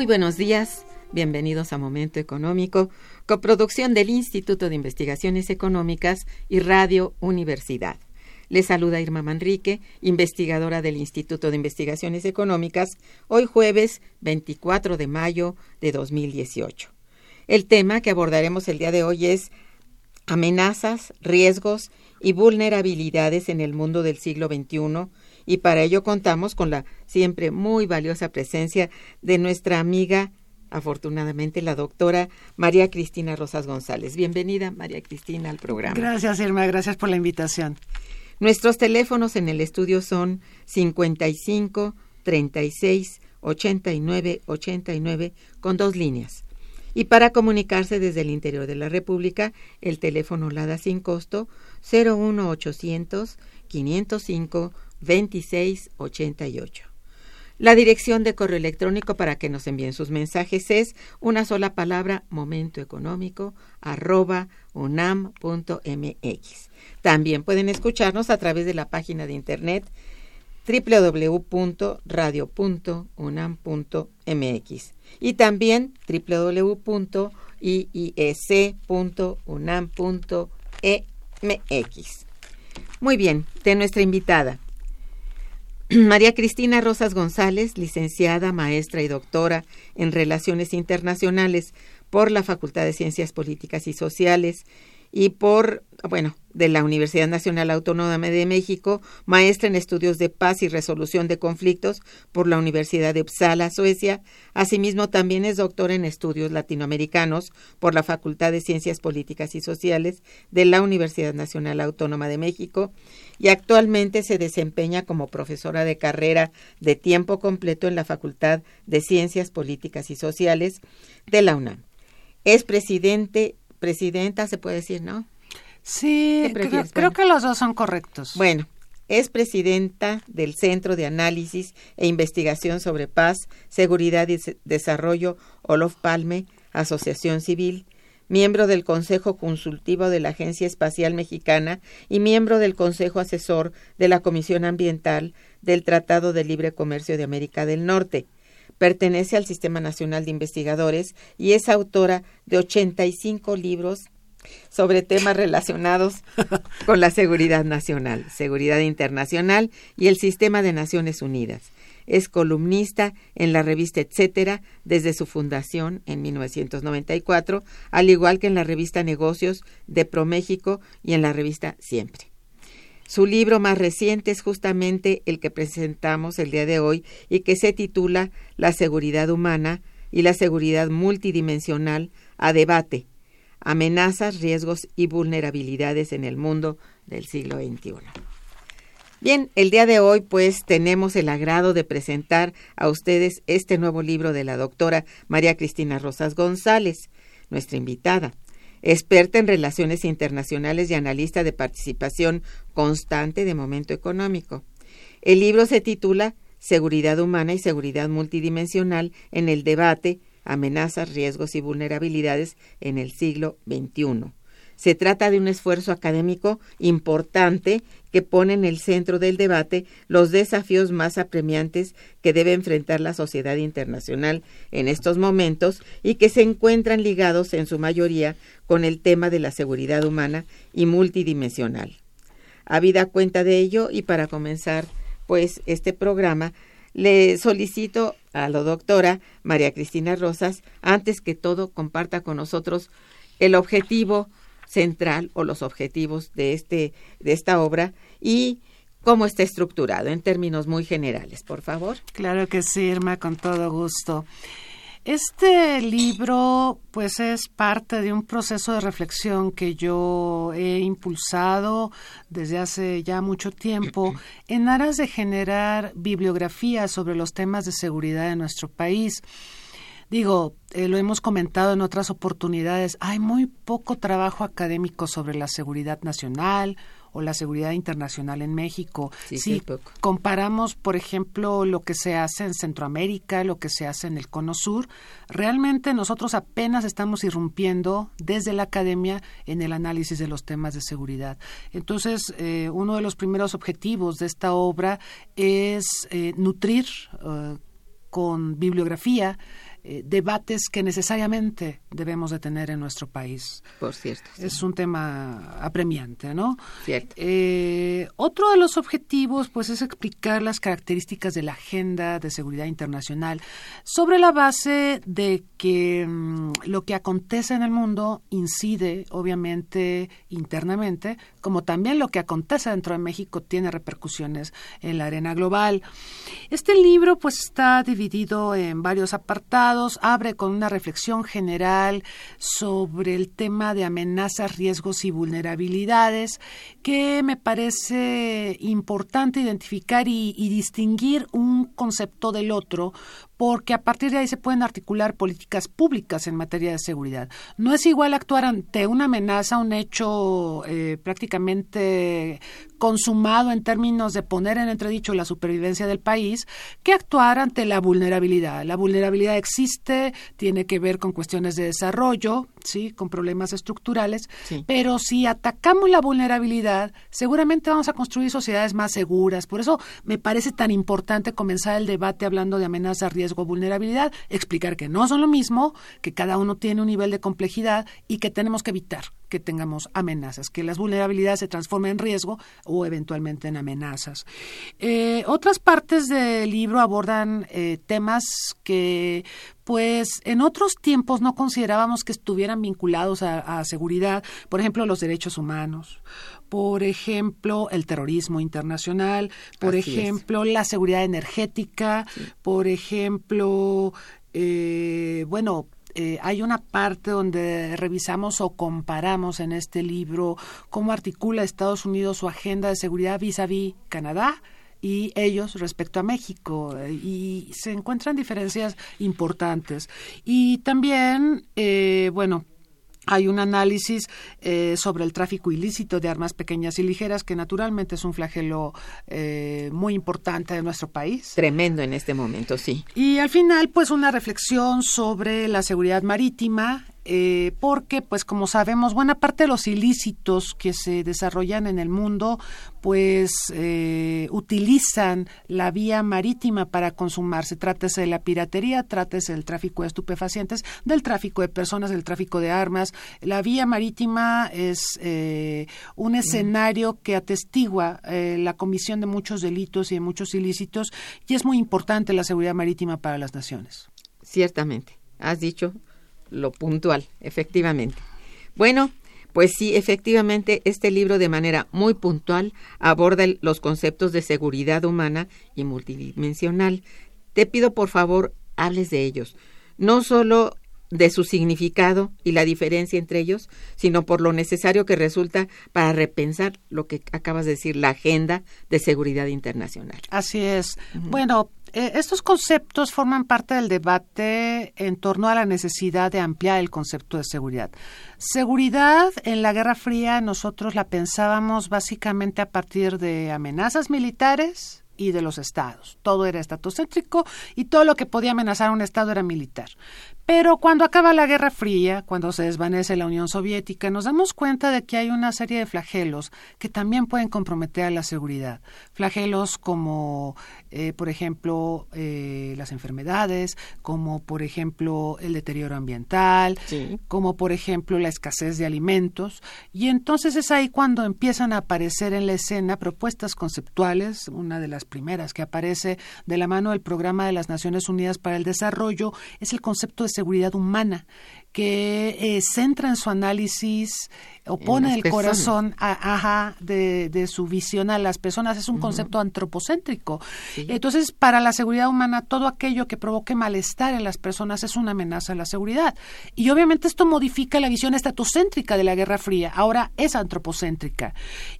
Muy buenos días, bienvenidos a Momento Económico, coproducción del Instituto de Investigaciones Económicas y Radio Universidad. Les saluda Irma Manrique, investigadora del Instituto de Investigaciones Económicas, hoy jueves 24 de mayo de 2018. El tema que abordaremos el día de hoy es amenazas, riesgos y vulnerabilidades en el mundo del siglo XXI y para ello contamos con la siempre muy valiosa presencia de nuestra amiga, afortunadamente, la doctora María Cristina Rosas González. Bienvenida, María Cristina, al programa. Gracias, Irma, gracias por la invitación. Nuestros teléfonos en el estudio son 55 36 89 89 con dos líneas. Y para comunicarse desde el interior de la República, el teléfono LADA sin costo 01800 505 2688. La dirección de correo electrónico para que nos envíen sus mensajes es una sola palabra momentoeconómico arroba unam.mx. También pueden escucharnos a través de la página de internet www.radio.unam.mx y también www.iec.unam.mx. Muy bien, de nuestra invitada. María Cristina Rosas González, licenciada, maestra y doctora en Relaciones Internacionales por la Facultad de Ciencias Políticas y Sociales y por, bueno, de la Universidad Nacional Autónoma de México, maestra en estudios de paz y resolución de conflictos por la Universidad de Uppsala, Suecia. Asimismo, también es doctora en estudios latinoamericanos por la Facultad de Ciencias Políticas y Sociales de la Universidad Nacional Autónoma de México y actualmente se desempeña como profesora de carrera de tiempo completo en la Facultad de Ciencias Políticas y Sociales de la UNAM. Es presidente, presidenta, se puede decir, ¿no? Sí, creo, que los dos son correctos. Bueno, es presidenta del Centro de Análisis e Investigación sobre Paz, Seguridad y Desarrollo Olof Palme, Asociación Civil, miembro del Consejo Consultivo de la Agencia Espacial Mexicana y miembro del Consejo Asesor de la Comisión Ambiental del Tratado de Libre Comercio de América del Norte. Pertenece al Sistema Nacional de Investigadores y es autora de 85 libros sobre temas relacionados con la seguridad nacional, seguridad internacional y el sistema de Naciones Unidas. Es columnista en la revista Etcétera desde su fundación en 1994, al igual que en la revista Negocios de ProMéxico y en la revista Siempre. Su libro más reciente es justamente el que presentamos el día de hoy y que se titula La seguridad humana, y la seguridad multidimensional a debate, amenazas, riesgos y vulnerabilidades en el mundo del siglo XXI. Bien, el día de hoy pues tenemos el agrado de presentar a ustedes este nuevo libro de la doctora María Cristina Rosas González, nuestra invitada, experta en relaciones internacionales y analista de participación constante de momento económico. El libro se titula Seguridad humana y seguridad multidimensional en el debate, amenazas, riesgos y vulnerabilidades en el siglo XXI. Se trata de un esfuerzo académico importante que pone en el centro del debate los desafíos más apremiantes que debe enfrentar la sociedad internacional en estos momentos y que se encuentran ligados en su mayoría con el tema de la seguridad humana y multidimensional. Habida cuenta de ello y para comenzar pues este programa le solicito a la doctora María Cristina Rosas antes que todo comparta con nosotros el objetivo central o los objetivos de, este, de esta obra y cómo está estructurado en términos muy generales, por favor. Claro que sí, Irma, con todo gusto. Este libro, pues, es parte de un proceso de reflexión que yo he impulsado desde hace ya mucho tiempo en aras de generar bibliografía sobre los temas de seguridad de nuestro país. Digo, eh, lo hemos comentado en otras oportunidades, hay muy poco trabajo académico sobre la seguridad nacional o la seguridad internacional en México. si comparamos, por ejemplo, lo que se hace en Centroamérica, lo que se hace en el Cono Sur, realmente nosotros apenas estamos irrumpiendo desde la academia en el análisis de los temas de seguridad. Entonces, eh, uno de los primeros objetivos de esta obra es eh, nutrir con bibliografía eh, debates que necesariamente debemos de tener en nuestro país. Por cierto. Es un tema apremiante, ¿no? Cierto. Eh, otro de los objetivos, pues, es explicar las características de la agenda de seguridad internacional sobre la base de que mm, lo que acontece en el mundo incide, obviamente, internamente, como también lo que acontece dentro de México tiene repercusiones en la arena global. Este libro, pues, está dividido en varios apartados abre con una reflexión general sobre el tema de amenazas, riesgos y vulnerabilidades, que me parece importante identificar y, distinguir un concepto del otro, porque a partir de ahí se pueden articular políticas públicas en materia de seguridad. No es igual actuar ante una amenaza, un hecho eh, prácticamente consumado en términos de poner en entredicho la supervivencia del país, que actuar ante la vulnerabilidad. La vulnerabilidad existe, tiene que ver con cuestiones de desarrollo, sí, con problemas estructurales, pero si atacamos la vulnerabilidad, seguramente vamos a construir sociedades más seguras. Por eso me parece tan importante comenzar el debate hablando de amenazas, riesgo, vulnerabilidad, explicar que no son lo mismo, que cada uno tiene un nivel de complejidad y que tenemos que evitar que tengamos amenazas, que las vulnerabilidades se transformen en riesgo o eventualmente en amenazas. Eh, otras partes del libro abordan eh, temas que pues en otros tiempos no considerábamos que estuvieran vinculados a, seguridad, por ejemplo, los derechos humanos, por ejemplo, el terrorismo internacional, por ejemplo, la seguridad energética, por ejemplo, eh, bueno, eh, hay una parte donde revisamos o comparamos en este libro cómo articula Estados Unidos su agenda de seguridad vis a vis Canadá, y ellos respecto a México y se encuentran diferencias importantes y también eh, bueno hay un análisis eh, sobre el tráfico ilícito de armas pequeñas y ligeras, que naturalmente es un flagelo eh, muy importante de nuestro país. Tremendo en este momento, sí. Y al final, pues una reflexión sobre la seguridad marítima eh, porque, pues como sabemos, buena parte de los ilícitos que se desarrollan en el mundo, pues eh, utilizan la vía marítima para consumarse. Trátese de la piratería, trátese del tráfico de estupefacientes, del tráfico de personas, del tráfico de armas. La vía marítima es eh, un escenario que atestigua la comisión de muchos delitos y de muchos ilícitos y es muy importante la seguridad marítima para las naciones. Ciertamente, has dicho lo puntual, efectivamente. Bueno, pues sí, efectivamente, este libro de manera muy puntual aborda los conceptos de seguridad humana y multidimensional. Te pido, por favor, hables de ellos. no solo de su significado y la diferencia entre ellos, sino por lo necesario que resulta para repensar lo que acabas de decir, la agenda de seguridad internacional. Así es. Bueno, eh, estos conceptos forman parte del debate en torno a la necesidad de ampliar el concepto de seguridad. Seguridad en la Guerra Fría nosotros la pensábamos básicamente a partir de amenazas militares, y de los estados. Todo era estatocéntrico y todo lo que podía amenazar a un estado era militar. Pero cuando acaba la Guerra Fría, cuando se desvanece la Unión Soviética, nos damos cuenta de que hay una serie de flagelos que también pueden comprometer a la seguridad. Flagelos como, eh, por ejemplo, eh, las enfermedades, como, por ejemplo, el deterioro ambiental, como, por ejemplo, la escasez de alimentos. Y entonces es ahí cuando empiezan a aparecer en la escena propuestas conceptuales. Una de las primeras que aparece de la mano del Programa de las Naciones Unidas para el Desarrollo es el concepto de seguridad humana que eh, centra en su análisis o pone el corazón ajá, de, su visión a las personas. Es un concepto antropocéntrico. Entonces, para la seguridad humana, todo aquello que provoque malestar en las personas es una amenaza a la seguridad. Y obviamente esto modifica la visión estatocéntrica de la Guerra Fría. Ahora es antropocéntrica.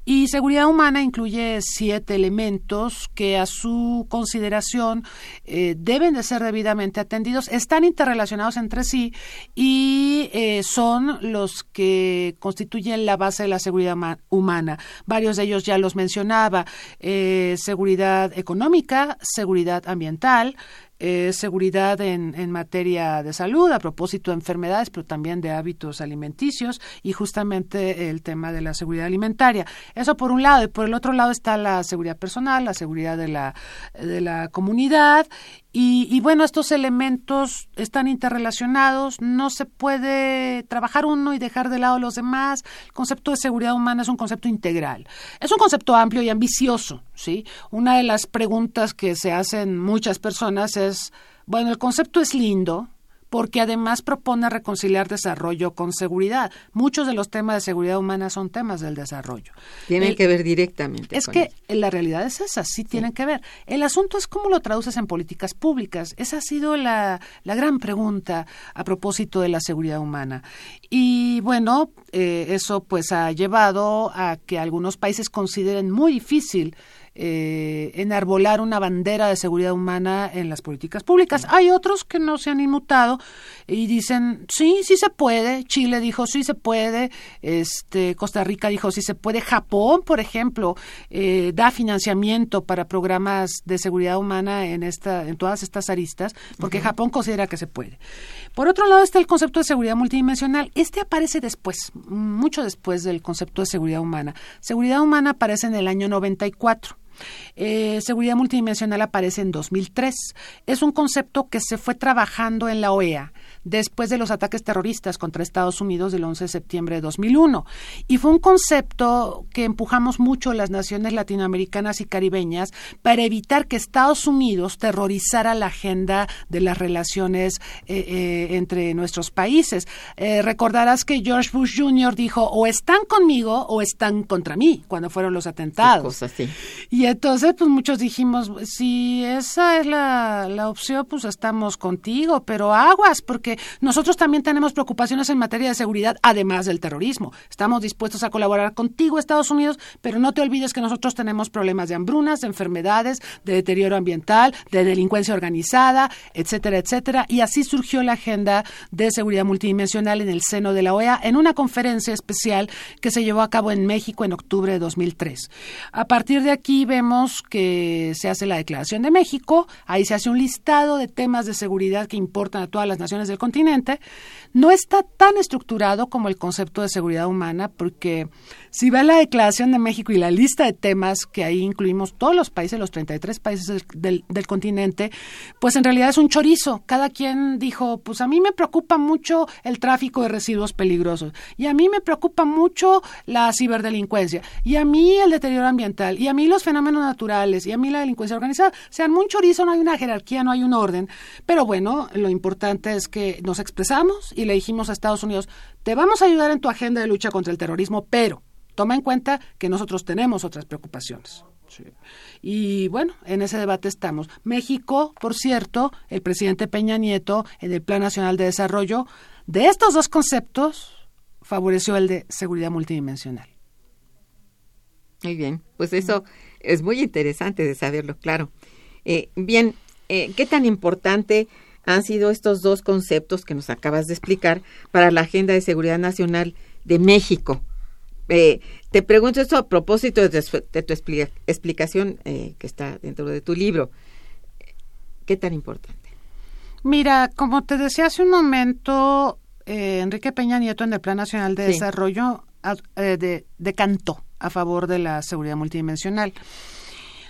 Y seguridad humana incluye siete elementos que a su consideración eh, deben de ser debidamente atendidos. Están interrelacionados entre sí y y eh, son los que constituyen la base de la seguridad humana. Varios de ellos ya los mencionaba, eh, seguridad económica, seguridad ambiental, eh, seguridad en, en, materia de salud, a propósito de enfermedades, pero también de hábitos alimenticios y justamente el tema de la seguridad alimentaria. Eso por un lado, y por el otro lado está la seguridad personal, la seguridad de la, de la comunidad y, bueno, estos elementos están interrelacionados, no se puede trabajar uno y dejar de lado los demás. El concepto de seguridad humana es un concepto integral. Es un concepto amplio y ambicioso, ¿sí? Una de las preguntas que se hacen muchas personas es, bueno, el concepto es lindo, porque además propone reconciliar desarrollo con seguridad. Muchos de los temas de seguridad humana son temas del desarrollo. Tienen que ver directamente. Es que la realidad es esa, sí, tienen que ver. El asunto es cómo lo traduces en políticas públicas. Esa ha sido la, la gran pregunta a propósito de la seguridad humana. Y bueno, eh, eso pues ha llevado a que algunos países consideren muy difícil eh, enarbolar una bandera de seguridad humana en las políticas públicas. Hay otros que no se han inmutado y dicen, sí, sí se puede. Chile dijo, sí se puede. Este, Costa Rica dijo, sí se puede. Japón, por ejemplo, eh, da financiamiento para programas de seguridad humana en, esta, en todas estas aristas, porque Japón considera que se puede. Por otro lado está el concepto de seguridad multidimensional. Este aparece después, mucho después del concepto de seguridad humana. Seguridad humana aparece en el año 94. Eh, seguridad multidimensional aparece en 2003. Es un concepto que se fue trabajando en la OEA después de los ataques terroristas contra Estados Unidos del 11 de septiembre de 2001. Y fue un concepto que empujamos mucho las naciones latinoamericanas y caribeñas para evitar que Estados Unidos terrorizara la agenda de las relaciones eh, eh, entre nuestros países. Eh, recordarás que George Bush Jr. dijo o están conmigo o están contra mí cuando fueron los atentados. Y entonces pues muchos dijimos, si esa es la, la opción, pues estamos contigo, pero aguas, porque nosotros también tenemos preocupaciones en materia de seguridad, además del terrorismo. Estamos dispuestos a colaborar contigo, Estados Unidos, pero no te olvides que nosotros tenemos problemas de hambrunas, de enfermedades, de deterioro ambiental, de delincuencia organizada, etcétera, etcétera. Y así surgió la agenda de seguridad multidimensional en el seno de la OEA en una conferencia especial que se llevó a cabo en México en octubre de 2003. A partir de aquí vemos que se hace la Declaración de México, ahí se hace un listado de temas de seguridad que importan a todas las naciones del continente, no está tan estructurado como el concepto de seguridad humana, porque si ve la Declaración de México y la lista de temas que ahí incluimos todos los países, los 33 países del, del, continente, pues en realidad es un chorizo. Cada quien dijo, pues a mí me preocupa mucho el tráfico de residuos peligrosos, y a mí me preocupa mucho la ciberdelincuencia, y a mí el deterioro ambiental, y a mí los fenómenos naturales, y a mí la delincuencia organizada. O sea, un chorizo, no hay una jerarquía, no hay un orden, pero bueno, lo importante es que nos expresamos y le dijimos a Estados Unidos, te vamos a ayudar en tu agenda de lucha contra el terrorismo, pero toma en cuenta que nosotros tenemos otras preocupaciones. Y bueno, en ese debate estamos. México, por cierto, el presidente Peña Nieto, en el Plan Nacional de Desarrollo, de estos dos conceptos, favoreció el de seguridad multidimensional. Muy bien, pues eso es muy interesante de saberlo, claro. Eh, bien, eh, ¿qué tan importante han sido estos dos conceptos que nos acabas de explicar para la Agenda de Seguridad Nacional de México? Eh, te pregunto esto a propósito de tu, explicación que está dentro de tu libro. ¿Qué tan importante? Mira, como te decía hace un momento, Enrique Peña Nieto en el Plan Nacional de Desarrollo de, decantó a favor de la seguridad multidimensional.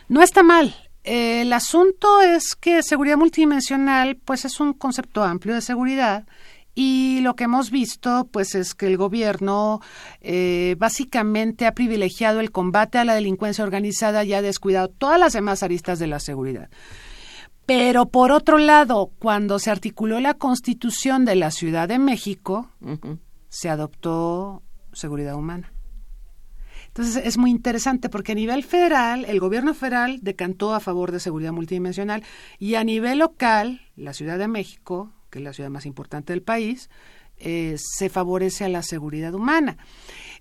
No está mal. El asunto es que seguridad multidimensional, pues es un concepto amplio de seguridad y lo que hemos visto, pues es que el gobierno eh, básicamente ha privilegiado el combate a la delincuencia organizada y ha descuidado todas las demás aristas de la seguridad. Pero por otro lado, cuando se articuló la constitución de la Ciudad de México, se adoptó seguridad humana. Entonces es muy interesante porque a nivel federal, el gobierno federal decantó a favor de seguridad multidimensional y a nivel local, la Ciudad de México, que es la ciudad más importante del país, eh, se favorece a la seguridad humana.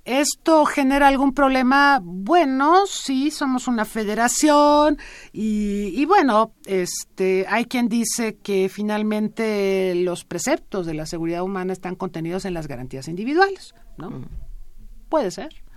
¿Esto genera algún problema? Bueno, sí, somos una federación y, y, bueno, este, hay quien dice que finalmente los preceptos de la seguridad humana están contenidos en las garantías individuales, ¿no? Mm. Puede ser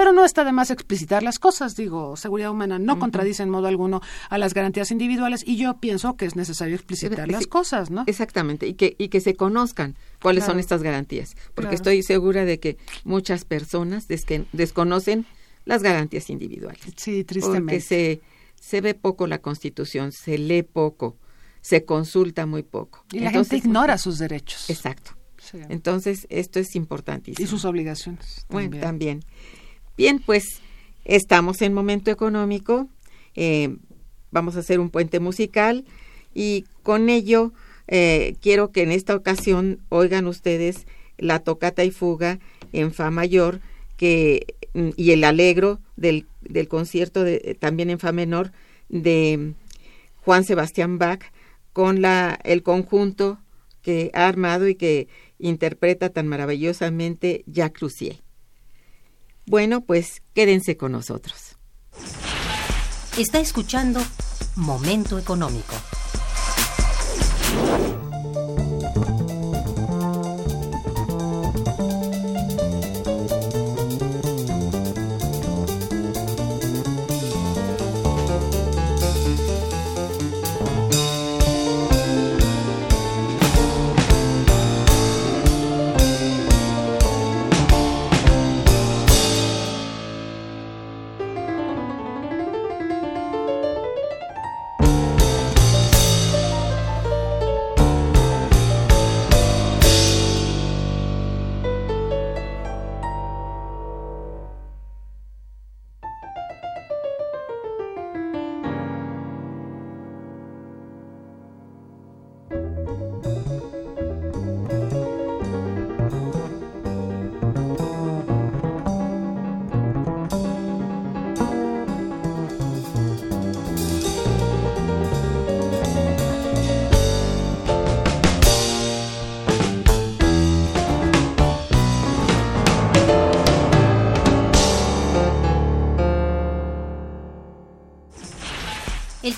pero no está de más explicitar las cosas. Digo, seguridad humana no contradice en modo alguno a las garantías individuales y yo pienso que es necesario explicitar las cosas, ¿no? Exactamente, y que, y que se conozcan cuáles son estas garantías, porque estoy segura de que muchas personas desconocen las garantías individuales. Sí, tristemente. Porque se, se ve poco la Constitución, se lee poco, se consulta muy poco. Y la gente ignora sus derechos. Exacto. Entonces, esto es importantísimo. Y sus obligaciones. Bueno, también. Bien, pues estamos en momento económico, eh, vamos a hacer un puente musical y con ello eh, quiero que en esta ocasión oigan ustedes la tocata y fuga en fa mayor y el alegro del, concierto de, también en fa menor de Juan Sebastián Bach con la, el conjunto que ha armado y que interpreta tan maravillosamente Jacques Roussier. Bueno, pues quédense con nosotros. Está escuchando Momento Económico.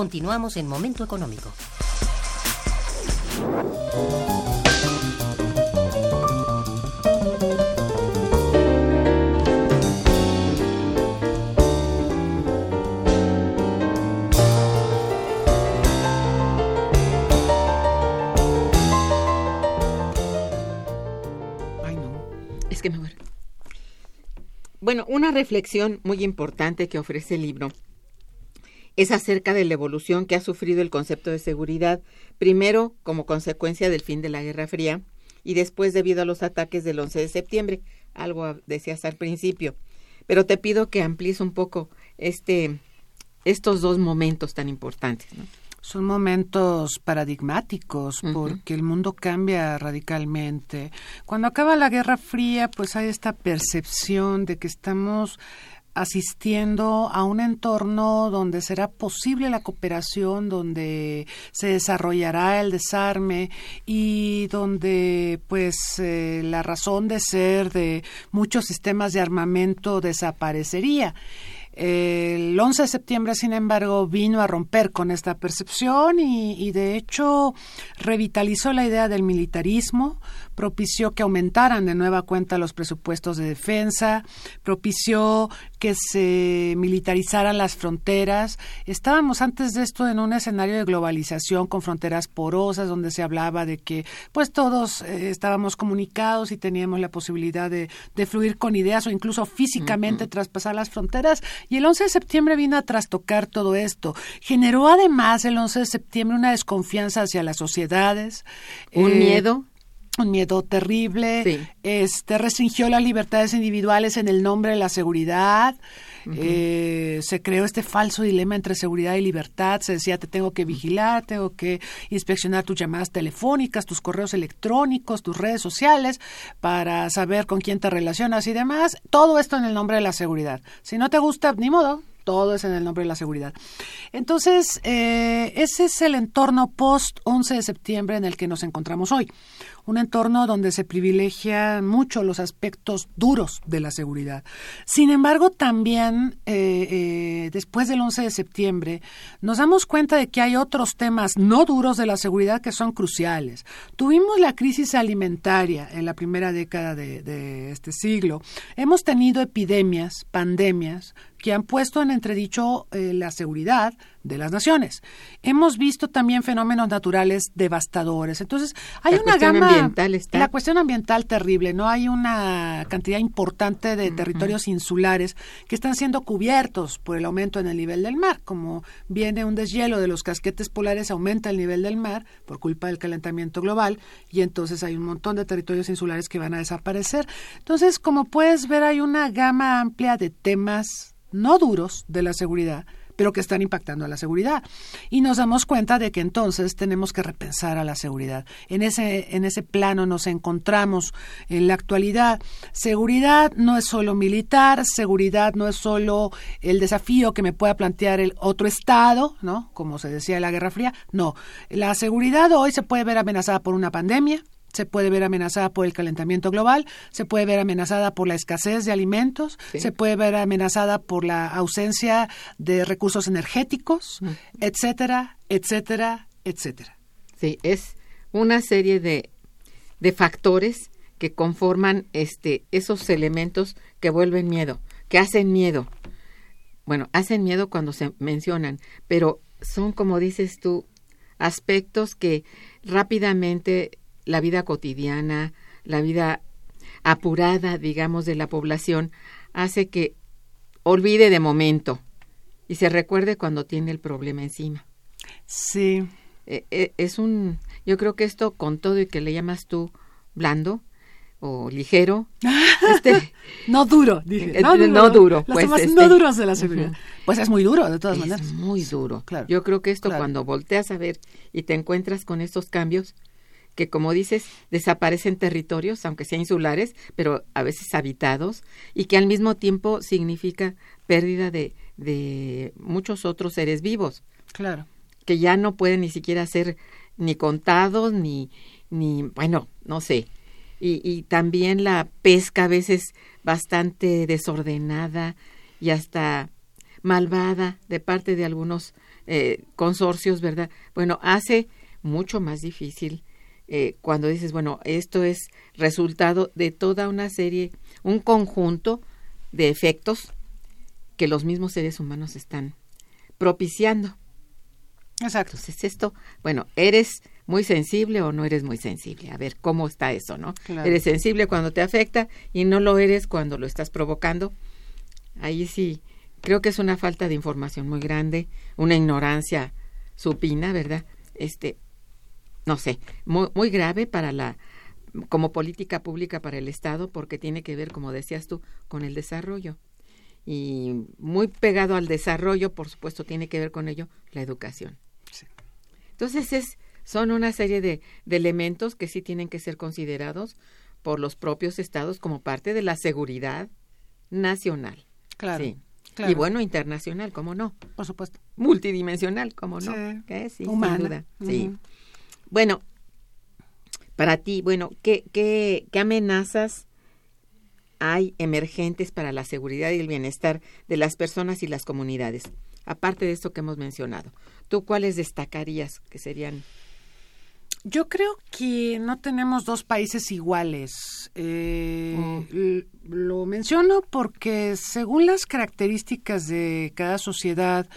Continuamos en Momento Económico. Bueno, una reflexión muy importante que ofrece el libro es acerca de la evolución que ha sufrido el concepto de seguridad, primero como consecuencia del fin de la Guerra Fría y después debido a los ataques del 11 de septiembre, algo decías al principio. Pero te pido que amplíes un poco este, estos dos momentos tan importantes. Son momentos paradigmáticos porque el mundo cambia radicalmente. Cuando acaba la Guerra Fría, pues hay esta percepción de que estamos asistiendo a un entorno donde será posible la cooperación, donde se desarrollará el desarme y donde pues eh, la razón de ser de muchos sistemas de armamento desaparecería. El 11 de septiembre, sin embargo, vino a romper con esta percepción y, y, de hecho revitalizó la idea del militarismo, propició que aumentaran de nueva cuenta los presupuestos de defensa, propició que se militarizaran las fronteras. Estábamos antes de esto en un escenario de globalización con fronteras porosas donde se hablaba de que pues todos eh, estábamos comunicados y teníamos la posibilidad de, de, fluir con ideas o incluso físicamente traspasar las fronteras y el 11 de septiembre vino a trastocar todo esto. Generó además el 11 de septiembre una desconfianza hacia las sociedades. Un eh, miedo un miedo terrible, este restringió las libertades individuales en el nombre de la seguridad, eh, se creó este falso dilema entre seguridad y libertad, se decía te tengo que vigilar, tengo que inspeccionar tus llamadas telefónicas, tus correos electrónicos, tus redes sociales para saber con quién te relacionas y demás, todo esto en el nombre de la seguridad. Si no te gusta, ni modo, todo es en el nombre de la seguridad. Entonces, eh, ese es el entorno post 11 de septiembre en el que nos encontramos hoy un entorno donde se privilegian mucho los aspectos duros de la seguridad. Sin embargo, también eh, eh, después del 11 de septiembre nos damos cuenta de que hay otros temas no duros de la seguridad que son cruciales. Tuvimos la crisis alimentaria en la primera década de este siglo. Hemos tenido epidemias, pandemias, que han puesto en entredicho eh, la seguridad de las naciones. Hemos visto también fenómenos naturales devastadores. Entonces, hay una gama ambiental está... la cuestión ambiental terrible, no hay una cantidad importante de territorios insulares que están siendo cubiertos por el aumento en el nivel del mar, como viene un deshielo de los casquetes polares aumenta el nivel del mar por culpa del calentamiento global y entonces hay un montón de territorios insulares que van a desaparecer. Entonces, como puedes ver, hay una gama amplia de temas no duros de la seguridad, pero que están impactando a la seguridad. Y nos damos cuenta de que entonces tenemos que repensar a la seguridad. En ese, en ese plano nos encontramos en la actualidad. Seguridad no es solo militar, seguridad no es solo el desafío que me pueda plantear el otro Estado, ¿no? Como se decía en la Guerra Fría. No, la seguridad hoy se puede ver amenazada por una pandemia, se puede ver amenazada por el calentamiento global, se puede ver amenazada por la escasez de alimentos, se puede ver amenazada por la ausencia de recursos energéticos, etcétera, etcétera, etcétera. Sí, es una serie de, de factores que conforman este, esos elementos que vuelven miedo, que hacen miedo. Bueno, hacen miedo cuando se mencionan, pero son, como dices tú, aspectos que rápidamente la vida cotidiana, la vida apurada, digamos, de la población, hace que olvide de momento y se recuerde cuando tiene el problema encima. Sí. E, e, es un, yo creo que esto con todo y que le llamas tú blando o ligero, este, no duro, dije. Eh, no, duro. Los pues, este, no duros de la seguridad. Pues es muy duro, de todas es maneras. Muy duro. Claro. Yo creo que esto cuando volteas a ver y te encuentras con estos cambios, que como dices, desaparecen territorios, aunque sean insulares, pero a veces habitados, y que al mismo tiempo significa pérdida de, de muchos otros seres vivos. Claro. Que ya no pueden ni siquiera ser ni contados, ni, ni bueno, no sé. Y, y también la pesca a veces bastante desordenada y hasta malvada de parte de algunos eh, consorcios, ¿verdad? Bueno, hace mucho más difícil eh, cuando dices, bueno, esto es resultado de toda una serie, un conjunto de efectos que los mismos seres humanos están propiciando. Exacto. Entonces, esto, bueno, eres muy sensible o no eres muy sensible. A ver, ¿cómo está eso, no? Claro. Eres sensible cuando te afecta y no lo eres cuando lo estás provocando. Ahí sí, creo que es una falta de información muy grande, una ignorancia supina, ¿verdad? Este, no sé, muy, muy grave para la como política pública para el Estado porque tiene que ver, como decías tú, con el desarrollo. Y muy pegado al desarrollo, por supuesto, tiene que ver con ello la educación. Sí. Entonces, es, son una serie de, de elementos que sí tienen que ser considerados por los propios estados como parte de la seguridad nacional. Claro. Sí. claro. Y bueno, internacional, ¿cómo no? Por supuesto. Multidimensional, ¿cómo no? Sí. Que sí, sin Humana. duda. Sí. Bueno, para ti, bueno, ¿qué, qué, qué amenazas hay emergentes para la seguridad y el bienestar de las personas y las comunidades? Aparte de esto que hemos mencionado, ¿tú cuáles destacarías que serían? Yo creo que no tenemos dos países iguales. Eh, Mm. Lo menciono porque según las características de cada sociedad,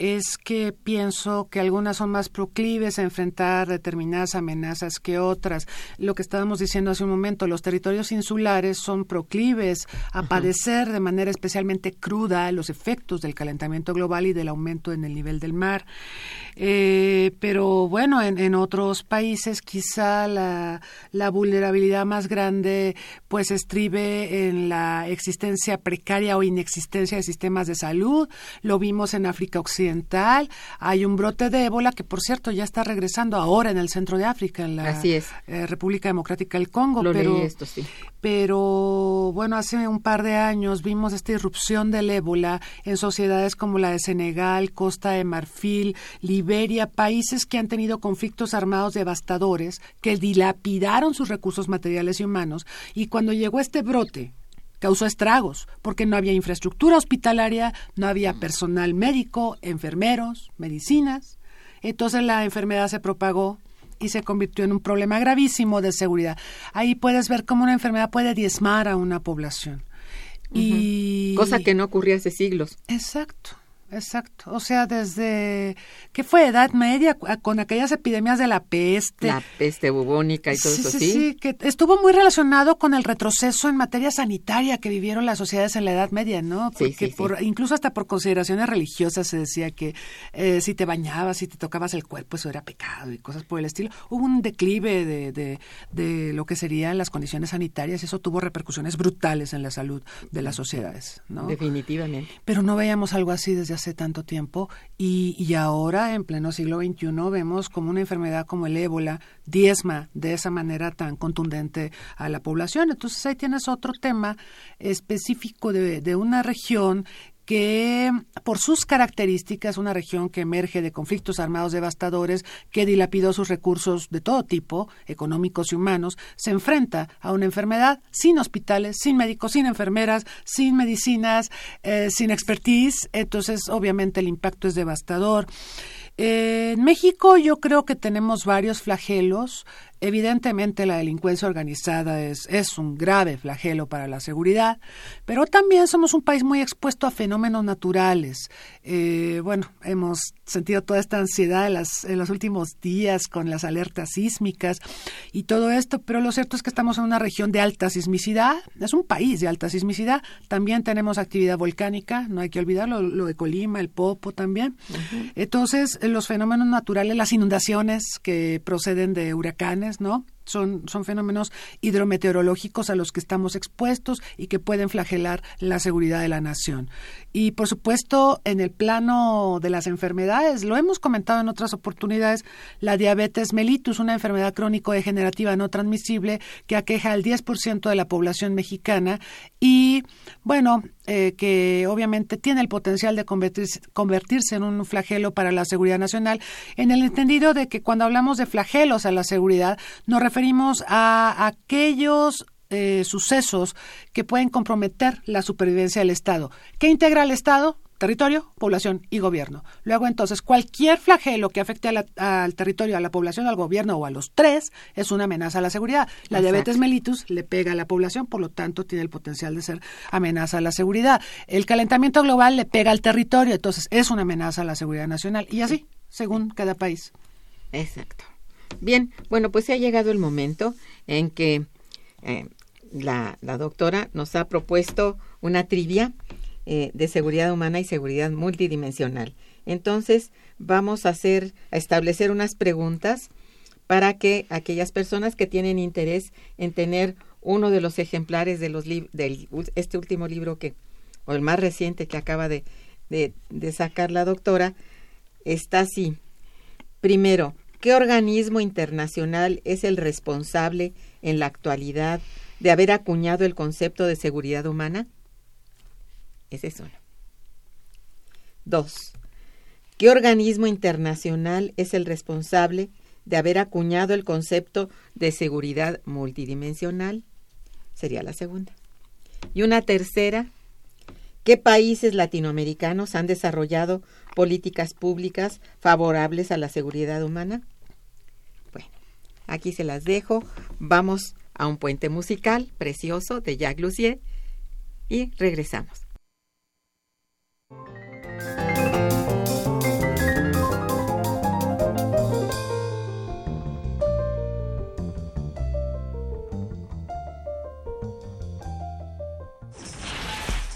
es que pienso que algunas son más proclives a enfrentar determinadas amenazas que otras. Lo que estábamos diciendo hace un momento, los territorios insulares son proclives a padecer de manera especialmente cruda los efectos del calentamiento global y del aumento en el nivel del mar. Eh, pero bueno, en, en otros países quizá la, la vulnerabilidad más grande pues estribe en la existencia precaria o inexistencia de sistemas de salud. Lo vimos en África Occidental. Hay un brote de ébola que, por cierto, ya está regresando ahora en el centro de África, en la Así es. eh, República Democrática del Congo. Lo pero, leí esto, sí. pero bueno, hace un par de años vimos esta irrupción del ébola en sociedades como la de Senegal, Costa de Marfil, Liberia, países que han tenido conflictos armados devastadores que dilapidaron sus recursos materiales y humanos. Y cuando llegó este brote, causó estragos, porque no había infraestructura hospitalaria, no había personal médico, enfermeros, medicinas. Entonces la enfermedad se propagó y se convirtió en un problema gravísimo de seguridad. Ahí puedes ver cómo una enfermedad puede diezmar a una población. Y Cosa que no ocurría hace siglos. Exacto, exacto. O sea, desde ¿qué fue Edad Media con aquellas epidemias de la peste. La peste bubónica y todo sí, eso, sí, sí. sí, que estuvo muy relacionado con el retroceso en materia sanitaria que vivieron las sociedades en la Edad Media, ¿no? Sí, Porque sí, sí. por, incluso hasta por consideraciones religiosas se decía que eh, si te bañabas, si te tocabas el cuerpo, eso era pecado y cosas por el estilo. Hubo un declive de, de, de lo que serían las condiciones sanitarias y eso tuvo repercusiones brutales en la salud de las sociedades, ¿no? Definitivamente. Pero no veíamos algo así desde hace tanto tiempo y, y ahora, en pleno siglo XXI, vemos como una enfermedad como el ébola diezma de esa manera tan contundente a la población. Entonces ahí tienes otro tema específico de, de una región que por sus características, una región que emerge de conflictos armados devastadores, que dilapidó sus recursos de todo tipo, económicos y humanos, se enfrenta a una enfermedad sin hospitales, sin médicos, sin enfermeras, sin medicinas, eh, sin expertise. Entonces, obviamente, el impacto es devastador. Eh, en México yo creo que tenemos varios flagelos. Evidentemente la delincuencia organizada es, es un grave flagelo para la seguridad, pero también somos un país muy expuesto a fenómenos naturales. Eh, bueno, hemos sentido toda esta ansiedad en, las, en los últimos días con las alertas sísmicas y todo esto, pero lo cierto es que estamos en una región de alta sismicidad, es un país de alta sismicidad, también tenemos actividad volcánica, no hay que olvidarlo, lo de Colima, el Popo también. Entonces, los fenómenos naturales, las inundaciones que proceden de huracanes, ¿no? Son, son fenómenos hidrometeorológicos a los que estamos expuestos y que pueden flagelar la seguridad de la nación. Y por supuesto, en el plano de las enfermedades, lo hemos comentado en otras oportunidades, la diabetes mellitus, una enfermedad crónico-degenerativa no transmisible que aqueja al 10% de la población mexicana y, bueno, eh, que obviamente tiene el potencial de convertirse, convertirse en un flagelo para la seguridad nacional, en el entendido de que cuando hablamos de flagelos a la seguridad, nos referimos a aquellos eh, sucesos que pueden comprometer la supervivencia del Estado. ¿Qué integra el Estado? territorio, población y gobierno. Luego entonces cualquier flagelo que afecte al territorio, a la población, al gobierno o a los tres es una amenaza a la seguridad. La diabetes mellitus le pega a la población, por lo tanto tiene el potencial de ser amenaza a la seguridad. El calentamiento global le pega al territorio, entonces es una amenaza a la seguridad nacional y así, según cada país. Exacto. Bien, bueno, pues ha llegado el momento en que eh, la, doctora nos ha propuesto una trivia eh, de seguridad humana y seguridad multidimensional. Entonces, vamos a hacer, a establecer unas preguntas para que aquellas personas que tienen interés en tener uno de los ejemplares de los este último libro que o el más reciente que acaba de, de, de sacar la doctora está así. Primero, ¿qué organismo internacional es el responsable en la actualidad de haber acuñado el concepto de seguridad humana? Ese es uno. Dos. ¿Qué organismo internacional es el responsable de haber acuñado el concepto de seguridad multidimensional? Sería la segunda. Y una tercera. ¿Qué países latinoamericanos han desarrollado políticas públicas favorables a la seguridad humana? Bueno, aquí se las dejo. Vamos a un puente musical precioso de Jacques Lussier y regresamos.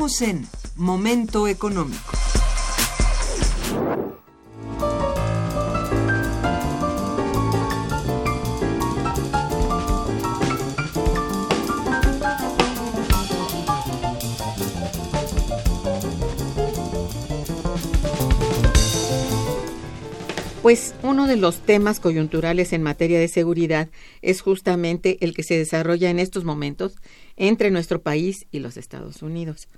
Continuamos en Momento Económico. Pues uno de los temas coyunturales en materia de seguridad es justamente el que se desarrolla en estos momentos entre nuestro país y los Estados Unidos,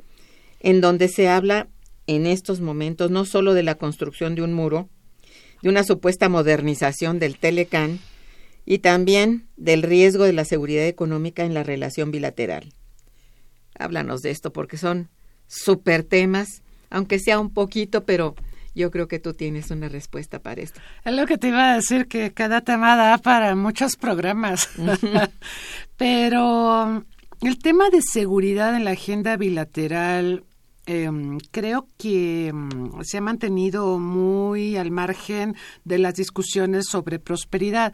en donde se habla en estos momentos no solo de la construcción de un muro, de una supuesta modernización del Telecan y también del riesgo de la seguridad económica en la relación bilateral. Háblanos de esto porque son super temas, aunque sea un poquito, pero yo creo que tú tienes una respuesta para esto. Es lo que te iba a decir, que cada tema da para muchos programas. Pero el tema de seguridad en la agenda bilateral em, creo que em, se ha mantenido muy al margen de las discusiones sobre prosperidad.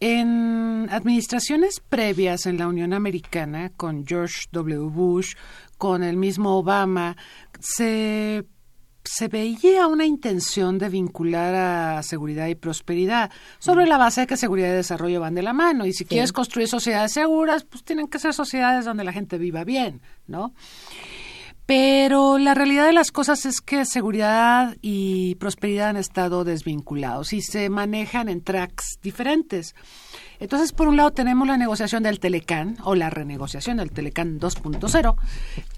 En administraciones previas en la Unión Americana, con George W. Bush, con el mismo Obama, se se veía una intención de vincular a seguridad y prosperidad sobre la base de que seguridad y desarrollo van de la mano. Y si quieres construir sociedades seguras, pues tienen que ser sociedades donde la gente viva bien, ¿no? Pero la realidad de las cosas es que seguridad y prosperidad han estado desvinculados y se manejan en tracks diferentes. Entonces, por un lado tenemos la negociación del Telecán o la renegociación del Telecán 2.0,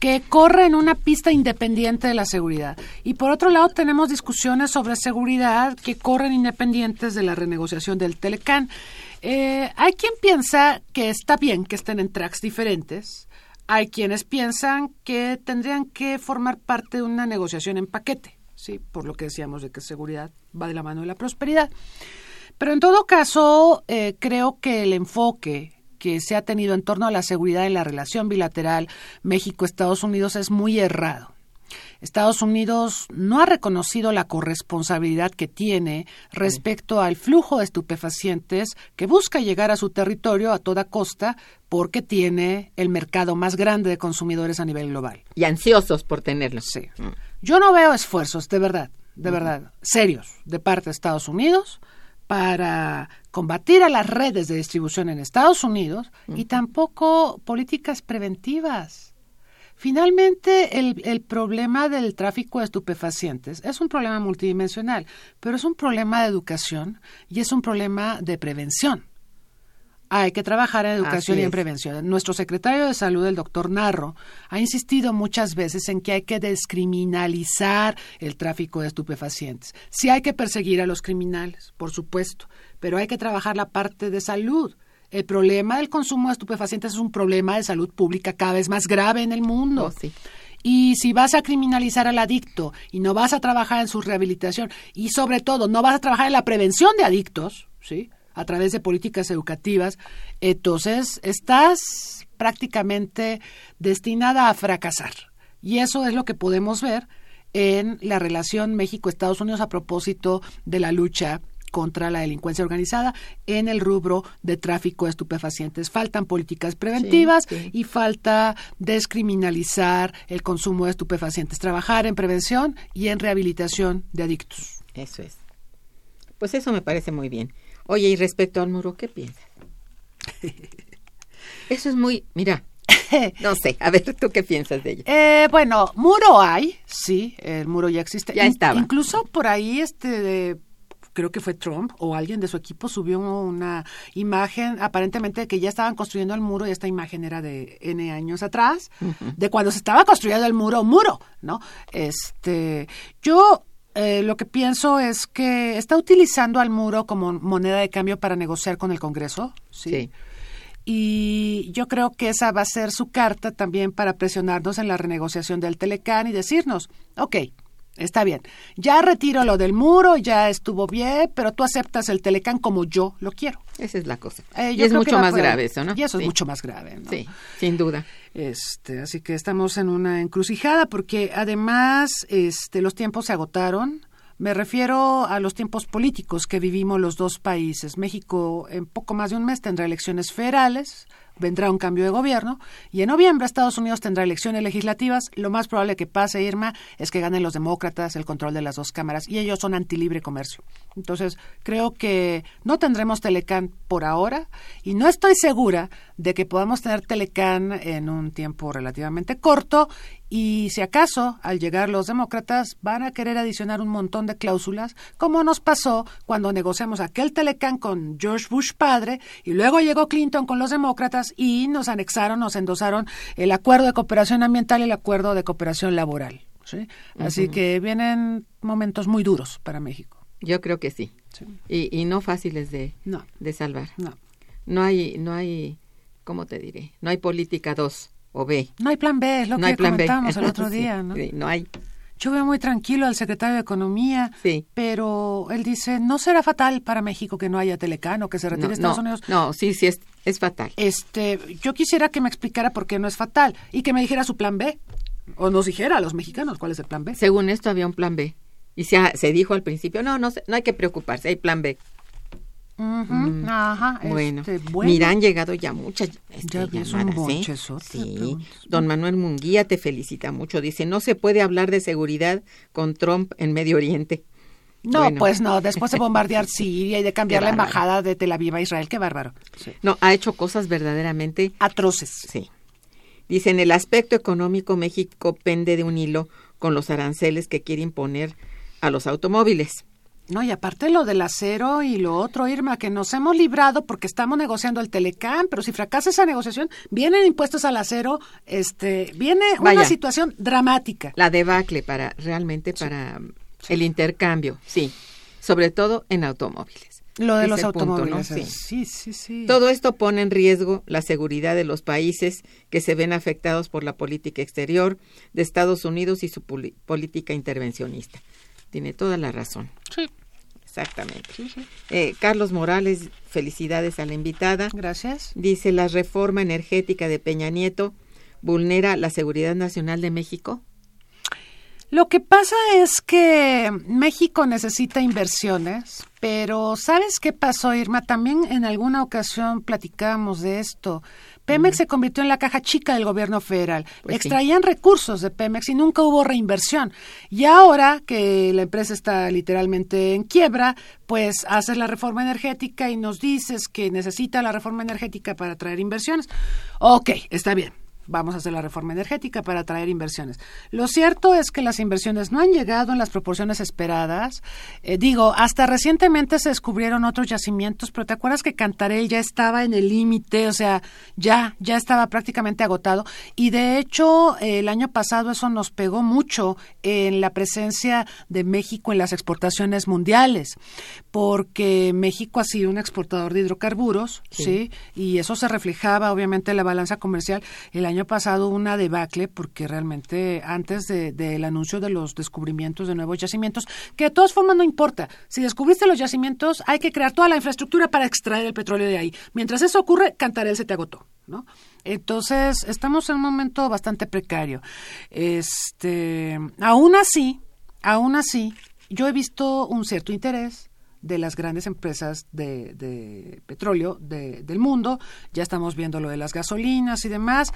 que corre en una pista independiente de la seguridad. Y por otro lado tenemos discusiones sobre seguridad que corren independientes de la renegociación del Telecán. Eh, hay quien piensa que está bien que estén en tracks diferentes. Hay quienes piensan que tendrían que formar parte de una negociación en paquete, sí, por lo que decíamos de que seguridad va de la mano de la prosperidad. Pero en todo caso, eh, creo que el enfoque que se ha tenido en torno a la seguridad en la relación bilateral México-Estados Unidos es muy errado. Estados Unidos no ha reconocido la corresponsabilidad que tiene respecto al flujo de estupefacientes que busca llegar a su territorio a toda costa porque tiene el mercado más grande de consumidores a nivel global. Y ansiosos por tenerlo. Sí. Yo no veo esfuerzos, de verdad, de verdad, serios, de parte de Estados Unidos para combatir a las redes de distribución en Estados Unidos y tampoco políticas preventivas. Finalmente, el, el, problema del tráfico de estupefacientes es un problema multidimensional, pero es un problema de educación y es un problema de prevención. Hay que trabajar en educación y en prevención. Nuestro secretario de Salud, el doctor Narro, ha insistido muchas veces en que hay que descriminalizar el tráfico de estupefacientes. Sí hay que perseguir a los criminales, por supuesto, pero hay que trabajar la parte de salud. El problema del consumo de estupefacientes es un problema de salud pública cada vez más grave en el mundo. Oh, sí. Y si vas a criminalizar al adicto y no vas a trabajar en su rehabilitación y sobre todo no vas a trabajar en la prevención de adictos, ¿sí? a través de políticas educativas, entonces estás prácticamente destinada a fracasar. Y eso es lo que podemos ver en la relación México-Estados Unidos a propósito de la lucha contra la delincuencia organizada en el rubro de tráfico de estupefacientes. Faltan políticas preventivas Sí, sí. y falta descriminalizar el consumo de estupefacientes, trabajar en prevención y en rehabilitación de adictos. Eso es. Pues eso me parece muy bien. Oye, y respecto al muro, ¿qué piensas? Eso es muy, mira, no sé, a ver, ¿tú qué piensas de ello? Eh, bueno, muro hay, sí, el muro ya existe. Ya estaba. Incluso por ahí, este, creo que fue Trump o alguien de su equipo subió una imagen, aparentemente que ya estaban construyendo el muro y esta imagen era de N años atrás, de cuando se estaba construyendo el muro, muro, ¿no? Este, yo eh, lo que pienso es que está utilizando al muro como moneda de cambio para negociar con el Congreso, ¿sí? Sí. Y yo creo que esa va a ser su carta también para presionarnos en la renegociación del Telecán y decirnos, ok, está bien, ya retiro lo del muro, ya estuvo bien, pero tú aceptas el Telecán como yo lo quiero. Esa es la cosa. Eh, y es mucho más ahí. grave eso, ¿no? Y eso Sí. es mucho más grave, ¿no? Sí, sin duda. Este, así que estamos en una encrucijada porque además este, los tiempos se agotaron. Me refiero a los tiempos políticos que vivimos los dos países. México en poco más de un mes tendrá elecciones federales, vendrá un cambio de gobierno y en noviembre Estados Unidos tendrá elecciones legislativas. Lo más probable que pase, Irma, es que ganen los demócratas el control de las dos cámaras y ellos son antilibre comercio. Entonces, creo que no tendremos Telecán por ahora y no estoy segura de que podamos tener Telecán en un tiempo relativamente corto y si acaso al llegar los demócratas van a querer adicionar un montón de cláusulas como nos pasó cuando negociamos aquel Telecán con George Bush padre y luego llegó Clinton con los demócratas y nos anexaron, nos endosaron el acuerdo de cooperación ambiental y el acuerdo de cooperación laboral. ¿sí? Así que vienen momentos muy duros para México. Yo creo que sí. Sí. Y, y no fáciles de, No, de salvar. no. No hay, no hay, ¿cómo te diré? No hay política 2 o B. No hay plan B, es lo no que hay plan B. comentábamos el otro Sí, día, ¿no? sí, no hay. Yo veo muy tranquilo al secretario de Economía, Sí. pero él dice, no será fatal para México que no haya Telecán o que se retire No, Estados no, Unidos. no, sí, sí, es, es fatal. Este, yo quisiera que me explicara por qué no es fatal y que me dijera su plan B. O nos dijera a los mexicanos cuál es el plan B. Según esto había un plan B. Y se, se dijo al principio, no, no, no hay que preocuparse, hay plan B. Ujú, Ajá. Bueno, este, bueno. mira, han llegado ya muchas este, Ya llamadas, ¿eh? Sí, don Manuel Munguía te felicita mucho. Dice, no se puede hablar de seguridad con Trump en Medio Oriente. No, Bueno. pues no, después de bombardear Siria y de cambiar la embajada de Tel Aviv a Israel, qué bárbaro. Sí. No, ha hecho cosas verdaderamente, Atroces. sí. Dice, en el aspecto económico, México pende de un hilo con los aranceles que quiere imponer a los automóviles. No, y aparte lo del acero y lo otro, Irma, que nos hemos librado porque estamos negociando el Telecam, pero si fracasa esa negociación, vienen impuestos al acero, este, viene Vaya. una situación dramática. La debacle para, realmente para el intercambio, sí. Sobre todo en automóviles. Lo de Es los el punto, ¿no? automóviles. Sí. Sí, sí, sí. Todo esto pone en riesgo la seguridad de los países que se ven afectados por la política exterior de Estados Unidos y su política intervencionista. Tiene toda la razón. Sí, Exactamente. Eh, Carlos Morales, felicidades a la invitada. gracias. Dice, la reforma energética de Peña Nieto vulnera la seguridad nacional de México. Lo que pasa es que México necesita inversiones, pero ¿sabes qué pasó, Irma? También en alguna ocasión platicábamos de esto. Pemex se convirtió en la caja chica del gobierno federal. Pues sí. Extraían recursos de Pemex y nunca hubo reinversión. Y ahora que la empresa está literalmente en quiebra, pues haces la reforma energética y nos dices que necesita la reforma energética para traer inversiones. Ok, está bien. Vamos a hacer la reforma energética para atraer inversiones. Lo cierto es que las inversiones no han llegado en las proporciones esperadas. Eh, digo, hasta recientemente se descubrieron otros yacimientos, pero ¿te acuerdas que Cantarell ya estaba en el límite? O sea, ya, ya estaba prácticamente agotado. Y de hecho, eh, el año pasado eso nos pegó mucho en la presencia de México en las exportaciones mundiales, porque México ha sido un exportador de hidrocarburos, ¿sí? Y eso se reflejaba obviamente en la balanza comercial. El año pasado hubo una debacle porque realmente antes de- del anuncio de los descubrimientos de nuevos yacimientos, que de todas formas no importa, si descubriste los yacimientos hay que crear toda la infraestructura para extraer el petróleo de ahí. Mientras eso ocurre, Cantarell se te agotó, ¿no? Entonces, estamos en un momento bastante precario. Este, aún así, aún así, yo he visto un cierto interés de las grandes empresas de, petróleo de- del mundo. Ya estamos viendo lo de las gasolinas y demás.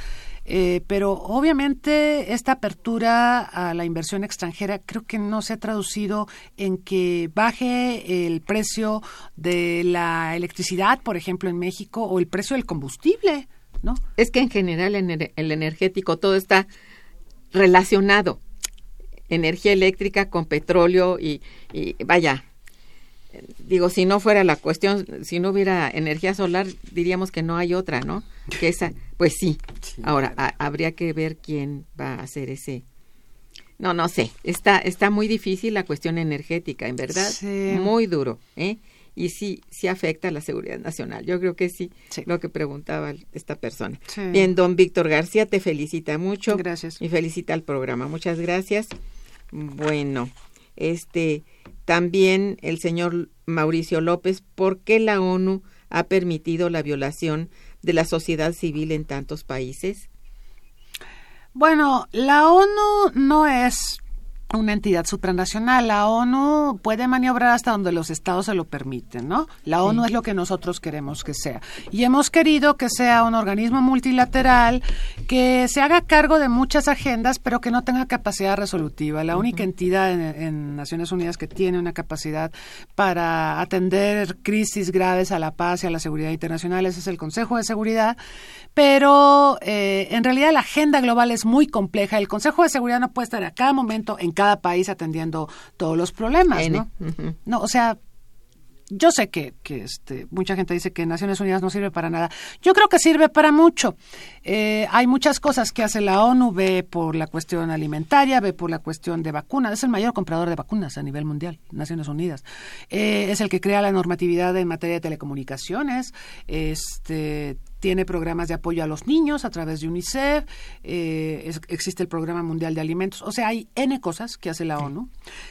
eh, pero obviamente esta apertura a la inversión extranjera creo que no se ha traducido en que baje el precio de la electricidad, por ejemplo, en México, o el precio del combustible, ¿no? Es que en general en el, energético todo está relacionado. Energía eléctrica con petróleo y, vaya, digo, si no fuera la cuestión, si no hubiera energía solar, diríamos que no hay otra, ¿no? Que esa, pues sí. Ahora, ha- habría que ver quién va a hacer ese. No, no sé. Está, está muy difícil la cuestión energética, en verdad. Sí. Muy duro, ¿eh? Y sí, sí afecta a la seguridad nacional. Yo creo que sí, Sí. lo que preguntaba esta persona. Sí. Bien, don Víctor García te felicita mucho. Gracias. Y felicita al programa. Muchas gracias. Bueno, este también el señor Mauricio López, ¿por qué la ONU ha permitido la violación de la sociedad civil en tantos países? Bueno, la ONU no es una entidad supranacional. La ONU puede maniobrar hasta donde los estados se lo permiten, ¿no? La ONU es lo que nosotros queremos que sea. Y hemos querido que sea un organismo multilateral que se haga cargo de muchas agendas, pero que no tenga capacidad resolutiva. La única entidad en, en Naciones Unidas que tiene una capacidad para atender crisis graves a la paz y a la seguridad internacional ese es el Consejo de Seguridad. Pero eh, en realidad la agenda global es muy compleja. El Consejo de Seguridad no puede estar a cada momento en cada país atendiendo todos los problemas. ¿no? No, o sea, yo sé que, que este, mucha gente dice que Naciones Unidas no sirve para nada. Yo creo que sirve para mucho. Eh, hay muchas cosas que hace la ONU, ve por la cuestión alimentaria, ve por la cuestión de vacunas. Es el mayor comprador de vacunas a nivel mundial, Naciones Unidas. Eh, es el que crea la normatividad en materia de telecomunicaciones. Este tiene programas de apoyo a los niños a través de UNICEF, eh, es- existe el Programa Mundial de Alimentos, o sea, hay N cosas que hace la ONU,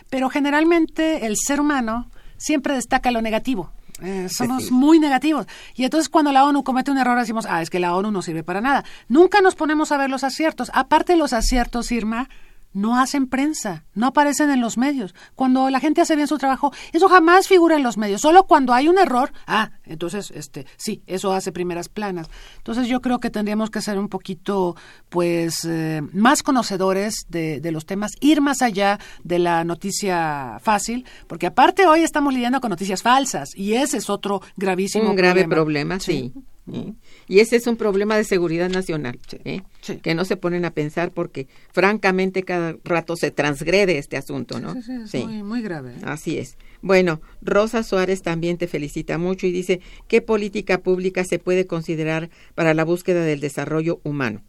pero generalmente el ser humano siempre destaca lo negativo. Eh, somos muy negativos. Y entonces cuando la ONU comete un error decimos, ah, es que la ONU no sirve para nada. Nunca nos ponemos a ver los aciertos. Aparte los aciertos, Irma, no hacen prensa, no aparecen en los medios. Cuando la gente hace bien su trabajo, eso jamás figura en los medios. Solo cuando hay un error, ah, entonces, este, sí, eso hace primeras planas. Entonces yo creo que tendríamos que ser un poquito, pues, eh, más conocedores de, de los temas, ir más allá de la noticia fácil, porque aparte hoy estamos lidiando con noticias falsas y ese es otro gravísimo un grave problema. problema, sí. ¿Eh? Y ese es un problema de seguridad nacional, ¿eh? sí. que no se ponen a pensar porque francamente cada rato se transgrede este asunto, ¿no? Sí, es. Muy, muy grave. Así es. Bueno, Rosa Suárez también te felicita mucho y dice, ¿qué política pública se puede considerar para la búsqueda del desarrollo humano?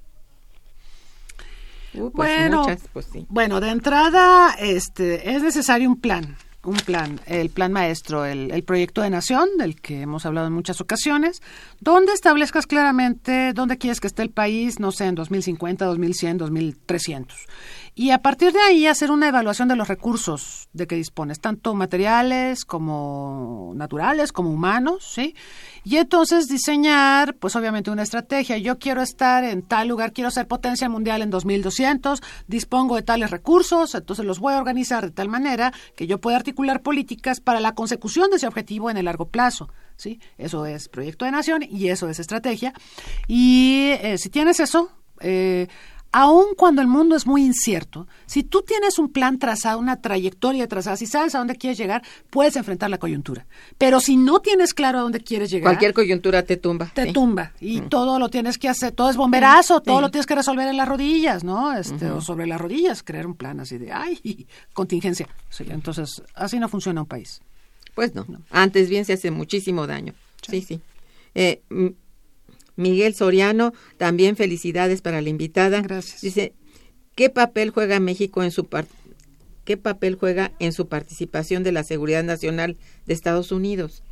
Uh, pues Bueno, muchas, pues sí. Bueno, de entrada, este, es necesario un plan, un plan, el plan maestro, el, el proyecto de nación, del que hemos hablado en muchas ocasiones, donde establezcas claramente dónde quieres que esté el país, no sé, en 2050, 2100, 2300. Y a partir de ahí hacer una evaluación de los recursos de que dispones, tanto materiales como naturales, como humanos, ¿sí? Y entonces diseñar, pues obviamente una estrategia. Yo quiero estar en tal lugar, quiero ser potencia mundial en 2200, dispongo de tales recursos, entonces los voy a organizar de tal manera que yo pueda articular políticas para la consecución de ese objetivo en el largo plazo. ¿sí? Eso es proyecto de nación y eso es estrategia. Y eh, si tienes eso, eh, aun cuando el mundo es muy incierto, si tú tienes un plan trazado, una trayectoria trazada, si sabes a dónde quieres llegar, puedes enfrentar la coyuntura. Pero si no tienes claro a dónde quieres llegar, Cualquier coyuntura te tumba. te sí. tumba y todo lo tienes que hacer, todo es bomberazo, todo lo tienes que resolver en las rodillas, ¿no? Este, O sobre las rodillas, crear un plan así de, ay, contingencia. Sí, entonces, así no funciona un país. Pues no. Antes bien se hace muchísimo daño. Sí, sí. Eh, M- Miguel Soriano, también felicidades para la invitada. Gracias. Dice, ¿qué papel juega México en su qué papel juega en su participación de la seguridad nacional de Estados Unidos?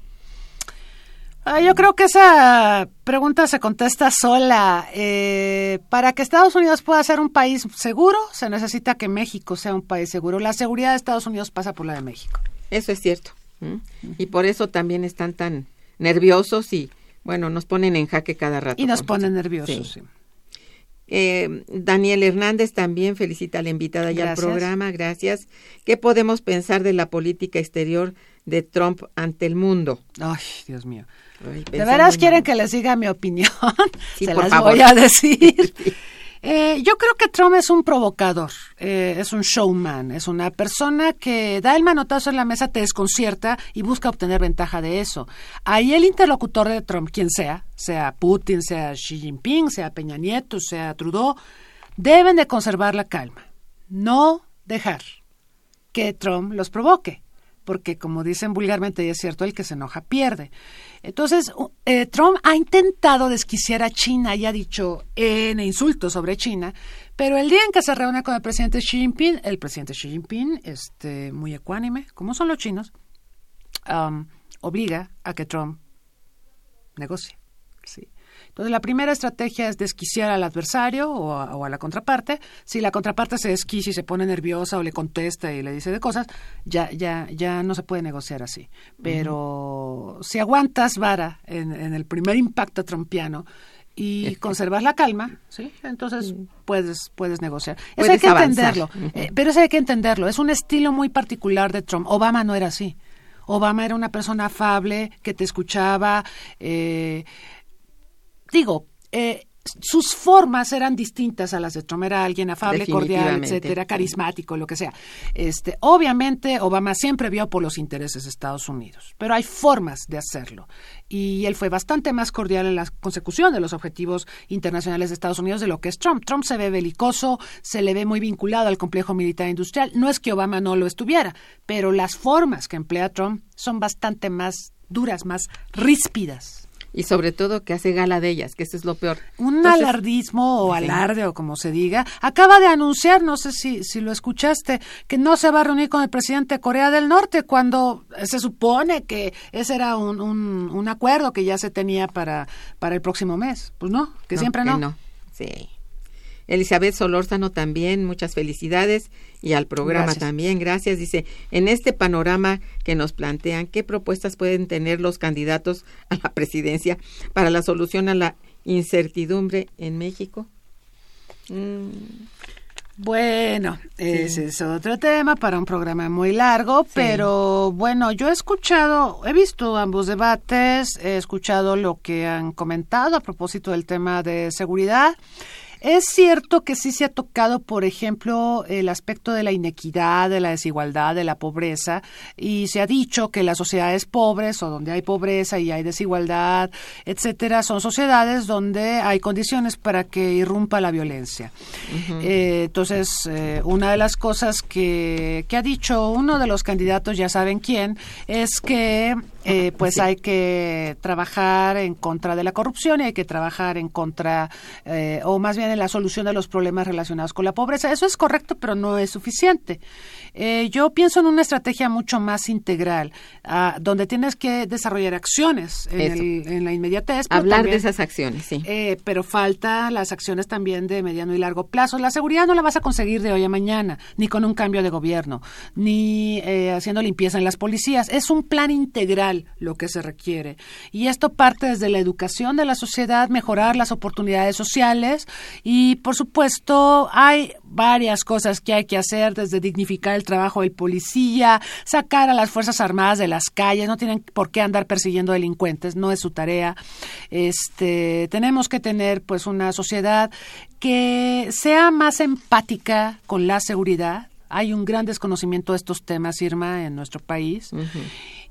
Ah, yo creo que esa pregunta se contesta sola. Eh, para que Estados Unidos pueda ser un país seguro, se necesita que México sea un país seguro. La seguridad de Estados Unidos pasa por la de México. Eso es cierto. Y por eso también están tan nerviosos y, bueno, nos ponen en jaque cada rato. Y nos ponen nerviosos. Sí. sí. Eh, Daniel Hernández también felicita a la invitada y al programa, gracias. ¿Qué podemos pensar de la política exterior de Trump ante el mundo? Ay, Dios mío. Ay, ¿De veras quieren que les diga mi opinión? Sí, Se por las favor. voy a decir. Eh, yo creo que Trump es un provocador, eh, es un showman, es una persona que da el manotazo en la mesa, te desconcierta y busca obtener ventaja de eso. Ahí el interlocutor de Trump, quien sea, sea Putin, sea Xi Jinping, sea Peña Nieto, sea Trudeau, deben de conservar la calma, no dejar que Trump los provoque, porque como dicen vulgarmente, y es cierto, el que se enoja pierde. Entonces, eh, Trump ha intentado desquiciar a China y ha dicho N insultos sobre China, pero el día en que se reúne con el presidente Xi Jinping, el presidente Xi Jinping, este, muy ecuánime, como son los chinos, am, obliga a que Trump negocie. Sí. Entonces, la primera estrategia es desquiciar al adversario o a, o a la contraparte. Si la contraparte se desquicia y se pone nerviosa o le contesta y le dice de cosas, ya, ya, ya no se puede negociar así. Pero si aguantas vara en, en el primer impacto trompiano y conservas la calma, ¿sí? Entonces puedes, puedes negociar. Eso hay que avanzar. entenderlo. Eh, pero eso hay que entenderlo. Es un estilo muy particular de Trump. Obama no era así. Obama era una persona afable que te escuchaba. eh, digo, eh, sus formas eran distintas a las de Trump. Era alguien afable, cordial, etcétera, carismático, lo que sea. Este, obviamente, Obama siempre vio por los intereses de Estados Unidos, pero hay formas de hacerlo. Y él fue bastante más cordial en la consecución de los objetivos internacionales de Estados Unidos de lo que es Trump. Trump se ve belicoso, se le ve muy vinculado al complejo militar industrial. No es que Obama no lo estuviera, pero las formas que emplea Trump son bastante más duras, más ríspidas. Y sobre todo que hace gala de ellas, que eso es lo peor. Un Entonces, alardismo o Sí. alarde o como se diga, acaba de anunciar, no sé si, si lo escuchaste, que no se va a reunir con el presidente de Corea del Norte cuando se supone que ese era un, un, un acuerdo que ya se tenía para, para el próximo mes. Pues no, que siempre que no. Sí. Elizabeth Solórzano también, muchas felicidades y al programa Gracias. también, gracias. Dice, en este panorama que nos plantean, ¿qué propuestas pueden tener los candidatos a la presidencia para la solución a la incertidumbre en México? Mm, Bueno, ese es otro tema para un programa muy largo, pero bueno, yo he escuchado, he visto ambos debates, he escuchado lo que han comentado a propósito del tema de seguridad. Es cierto que sí se ha tocado, por ejemplo, el aspecto de la inequidad, de la desigualdad, de la pobreza, y se ha dicho que las sociedades pobres o donde hay pobreza y hay desigualdad, etcétera, son sociedades donde hay condiciones para que irrumpa la violencia. Eh, entonces, eh, una de las cosas que, que ha dicho uno de los candidatos, ya saben quién, es que eh, pues hay que trabajar en contra de la corrupción y hay que trabajar en contra, eh, o más bien en la solución de los problemas relacionados con la pobreza. Eso es correcto, pero no es suficiente. Eh, yo pienso en una estrategia mucho más integral, ah, donde tienes que desarrollar acciones en, la inmediatez. Hablar de esas acciones, sí. Eh, pero falta las acciones también de mediano y largo plazo. La seguridad no la vas a conseguir de hoy a mañana, ni con un cambio de gobierno, ni eh, haciendo limpieza en las policías. Es un plan integral lo que se requiere. Y esto parte desde la educación de la sociedad, mejorar las oportunidades sociales y, por supuesto, hay varias cosas que hay que hacer, desde dignificar el trabajo del policía, sacar a las Fuerzas Armadas de las calles, no tienen por qué andar persiguiendo delincuentes, no es su tarea. Este, tenemos que tener pues una sociedad que sea más empática con la seguridad. Hay un gran desconocimiento de estos temas, Irma, en nuestro país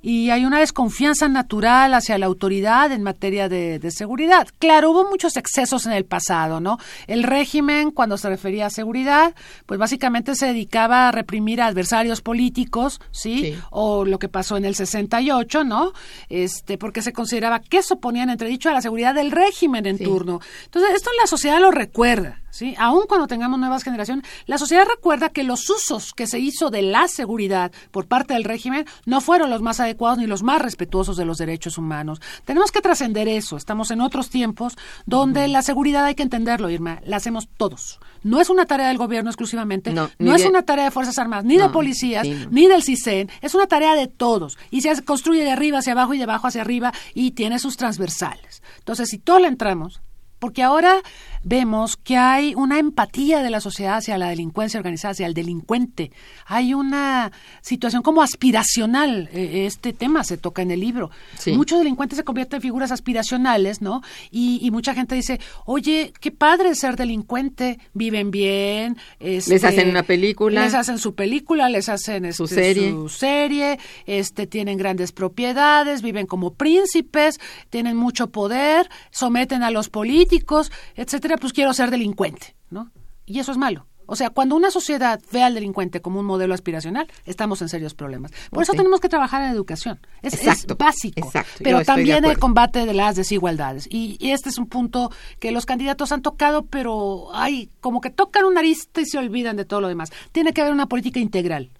y hay una desconfianza natural hacia la autoridad en materia de, seguridad. Claro, hubo muchos excesos en el pasado, ¿no? El régimen, cuando se refería a seguridad, pues básicamente se dedicaba a reprimir a adversarios políticos, ¿sí? O lo que pasó en el 68, ¿no? Este, porque se consideraba que eso ponía en entredicho a la seguridad del régimen en turno. Entonces, esto la sociedad lo recuerda. ¿Sí? Aún cuando tengamos nuevas generaciones, la sociedad recuerda que los usos que se hizo de la seguridad por parte del régimen no fueron los más adecuados ni los más respetuosos de los derechos humanos. Tenemos que trascender eso. Estamos en otros tiempos donde la seguridad hay que entenderlo, Irma, la hacemos todos. No es una tarea del gobierno exclusivamente, no, es una tarea de Fuerzas Armadas, ni de policías, ni del CISEN, es una tarea de todos. Y se construye de arriba hacia abajo y de abajo hacia arriba y tiene sus transversales. Entonces, si todos le entramos, porque ahora vemos que hay una empatía de la sociedad hacia la delincuencia organizada, hacia el delincuente. Hay una situación como aspiracional. E, este tema se toca en el libro. Muchos delincuentes se convierten en figuras aspiracionales, ¿no? Y, mucha gente dice, oye, qué padre ser delincuente, viven bien. Este, les hacen una película. Les hacen su película, les hacen su, este, serie. su serie, este, tienen grandes propiedades, viven como príncipes, tienen mucho poder, someten a los políticos, etcétera pues quiero ser delincuente, ¿no? Y eso es malo. O sea, cuando una sociedad ve al delincuente como un modelo aspiracional, estamos en serios problemas. Por eso tenemos que trabajar en educación. Es, básico. Pero también el combate de las desigualdades. Y, este es un punto que los candidatos han tocado, pero hay como que tocan una arista y se olvidan de todo lo demás. Tiene que haber una política integral.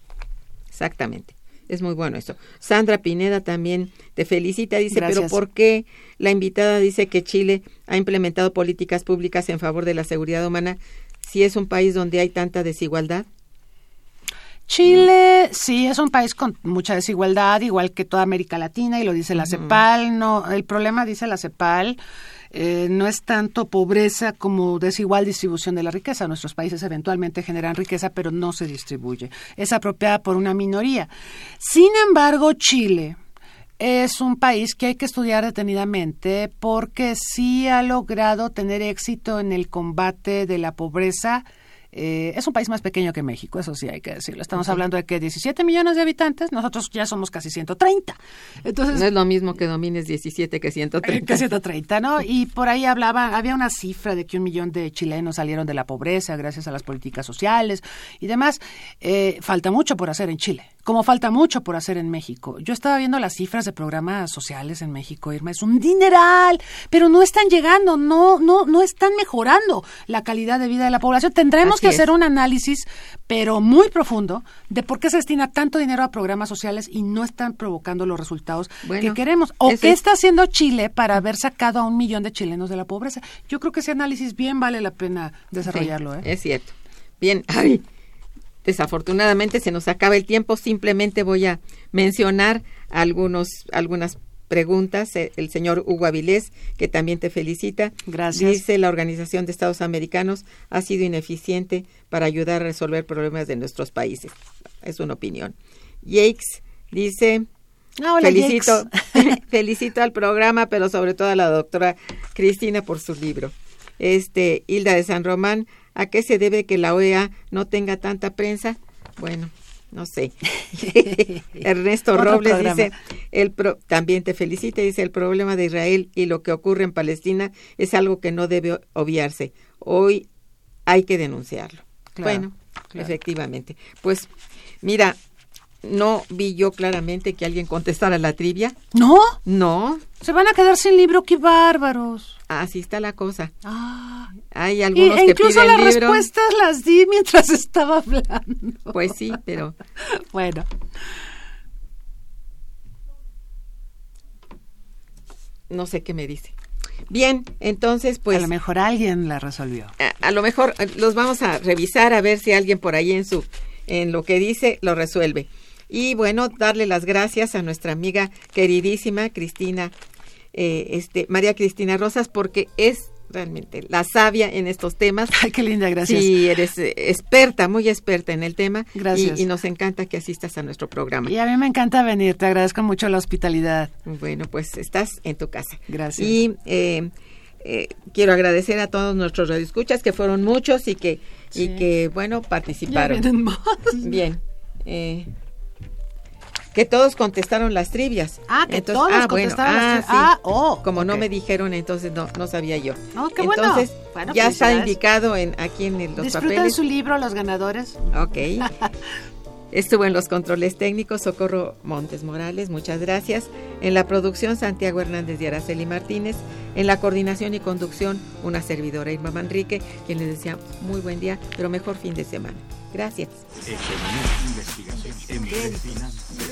Exactamente. Es muy bueno esto. Sandra Pineda también te felicita, dice, pero ¿por qué la invitada dice que Chile ha implementado políticas públicas en favor de la seguridad humana si es un país donde hay tanta desigualdad? Chile sí es un país con mucha desigualdad, igual que toda América Latina, y lo dice la CEPAL. No, el problema dice la CEPAL eh, no es tanto pobreza como desigual distribución de la riqueza. Nuestros países eventualmente generan riqueza, pero no se distribuye. Es apropiada por una minoría. Sin embargo, Chile es un país que hay que estudiar detenidamente porque sí ha logrado tener éxito en el combate de la pobreza eh, es un país más pequeño que México, eso sí hay que decirlo. Estamos hablando de que 17 millones de habitantes, nosotros ya somos casi 130. Entonces, no es lo mismo que domines 17 que 130. Que 130, ¿no? Y por ahí hablaba, había una cifra de que un millón de chilenos salieron de la pobreza gracias a las políticas sociales y demás. Eh, falta mucho por hacer en Chile como falta mucho por hacer en México. Yo estaba viendo las cifras de programas sociales en México, Irma, es un dineral, pero no están llegando, no, no, no están mejorando la calidad de vida de la población. Tendremos que hacer un análisis, pero muy profundo, de por qué se destina tanto dinero a programas sociales y no están provocando los resultados que queremos. O qué está haciendo Chile para haber sacado a un millón de chilenos de la pobreza. Yo creo que ese análisis bien vale la pena desarrollarlo. ¿eh? Es cierto. Bien, ay, Desafortunadamente se nos acaba el tiempo, simplemente voy a mencionar algunos, algunas preguntas, eh, el señor Hugo Avilés, que también te felicita. Gracias. Dice, la Organización de Estados Americanos ha sido ineficiente para ayudar a resolver problemas de nuestros países. Es una opinión. Yakes dice, Ah, hola, felicito, felicito al programa, pero sobre todo a la doctora Cristina por su libro. Este, Hilda de San Román, ¿a qué se debe que la OEA no tenga tanta prensa? Bueno, no sé. Ernesto Robles programa. dice, el pro- también te felicita, dice, el problema de Israel y lo que ocurre en Palestina es algo que no debe obviarse. Hoy hay que denunciarlo. Claro, bueno, claro. efectivamente. Pues mira, no vi yo claramente que alguien contestara la trivia. ¿No? No, Se van a quedar sin libro, qué bárbaros. así está la cosa. Ah. Hay Y, algunos e que incluso piden las libro. respuestas las di mientras estaba hablando. Pues sí, pero Bueno, no sé qué me dice. Bien, entonces pues a lo mejor alguien la resolvió. a, a lo mejor eh, los vamos a revisar a ver si alguien por ahí en su en lo que dice lo resuelve. Y bueno, darle las gracias a nuestra amiga queridísima Cristina, eh, este María Cristina Rosas, porque es realmente la sabia en estos temas. Ay, qué linda, gracias. Sí, eres eh, experta, muy experta en el tema. Gracias. Y, y nos encanta que asistas a nuestro programa. Y a mí me encanta venir, te agradezco mucho la hospitalidad. Bueno, pues estás en tu casa. Gracias. Y eh, eh, quiero agradecer a todos nuestros radioescuchas, que fueron muchos y que, Sí. y que bueno, Ya participaron. vienen más. Bien. eh, que todos contestaron las trivias. Ah, que todos bueno, contestaron las ah, sí. ah, oh, Como no me dijeron, entonces no, no sabía yo. Oh, qué bueno. entonces, Bueno, ya está indicado en, aquí en el- los Disfrutan papeles. su libro, los ganadores. Ok. Estuvo en los controles técnicos Socorro Montes Morales, muchas gracias. En la producción Santiago Hernández y Araceli Martínez. En la coordinación y conducción una servidora Irma Manrique, quien les decía muy buen día, pero mejor fin de semana. Gracias.